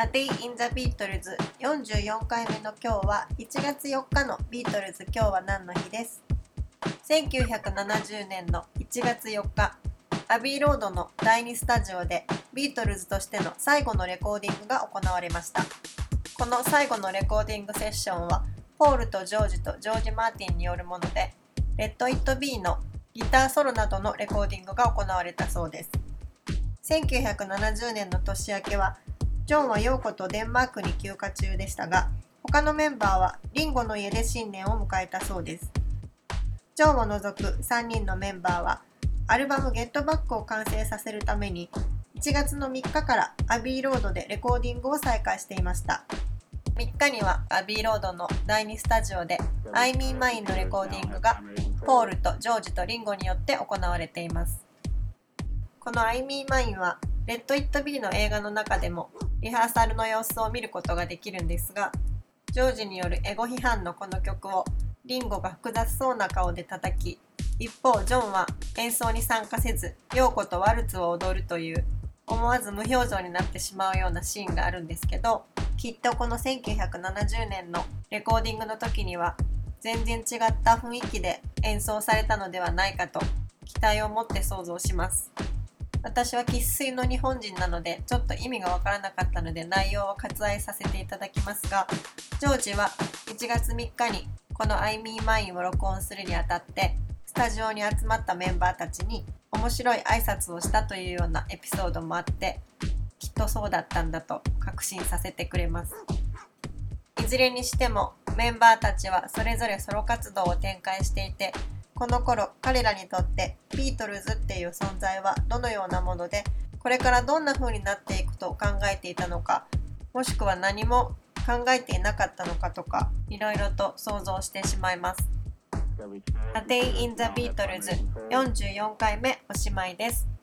A Day in the Beatles 44回目の今日は1月4日のビートルズ今日は何の日です？1970年の1月4日。アビーロードの第2スタジオでビートルズとしての最後のレコーディングが行われました。この最後のレコーディングセッションはポールとジョージとジョージ・マーティンによるもので Let It Be のギターソロなどのレコーディングが行われたそうです。1970年の年明けはジョンは陽子とデンマークに休暇中でしたが、他のメンバーはリンゴの家で新年を迎えたそうです。ジョンを除く3人のメンバーは、アルバムゲットバックを完成させるために、1月の3日からアビーロードでレコーディングを再開していました。3日にはアビーロードの第2スタジオで I mean mine のレコーディングがポールとジョージとリンゴによって行われています。この I mean mine はレッド・イット・ビーの映画の中でもリハーサルの様子を見ることができるんですがジョージによるエゴ批判のこの曲をリンゴが複雑そうな顔で叩き一方ジョンは演奏に参加せず陽子とワルツを踊るという思わず無表情になってしまうようなシーンがあるんですけどきっとこの1970年のレコーディングの時には全然違った雰囲気で演奏されたのではないかと期待を持って想像します。私は生粋の日本人なのでちょっと意味がわからなかったので内容を割愛させていただきますがジョージは1月3日にこの「IMeMine」を録音するにあたってスタジオに集まったメンバーたちに面白い挨拶をしたというようなエピソードもあってきっとそうだったんだと確信させてくれます。いずれにしてもメンバーたちはそれぞれソロ活動を展開していてこの頃彼らにとってビートルズっていう存在はどのようなものでこれからどんな風になっていくと考えていたのかもしくは何も考えていなかったのかとかいろいろと想像してしまいます。A Day in the Beatles 44回目おしまいです。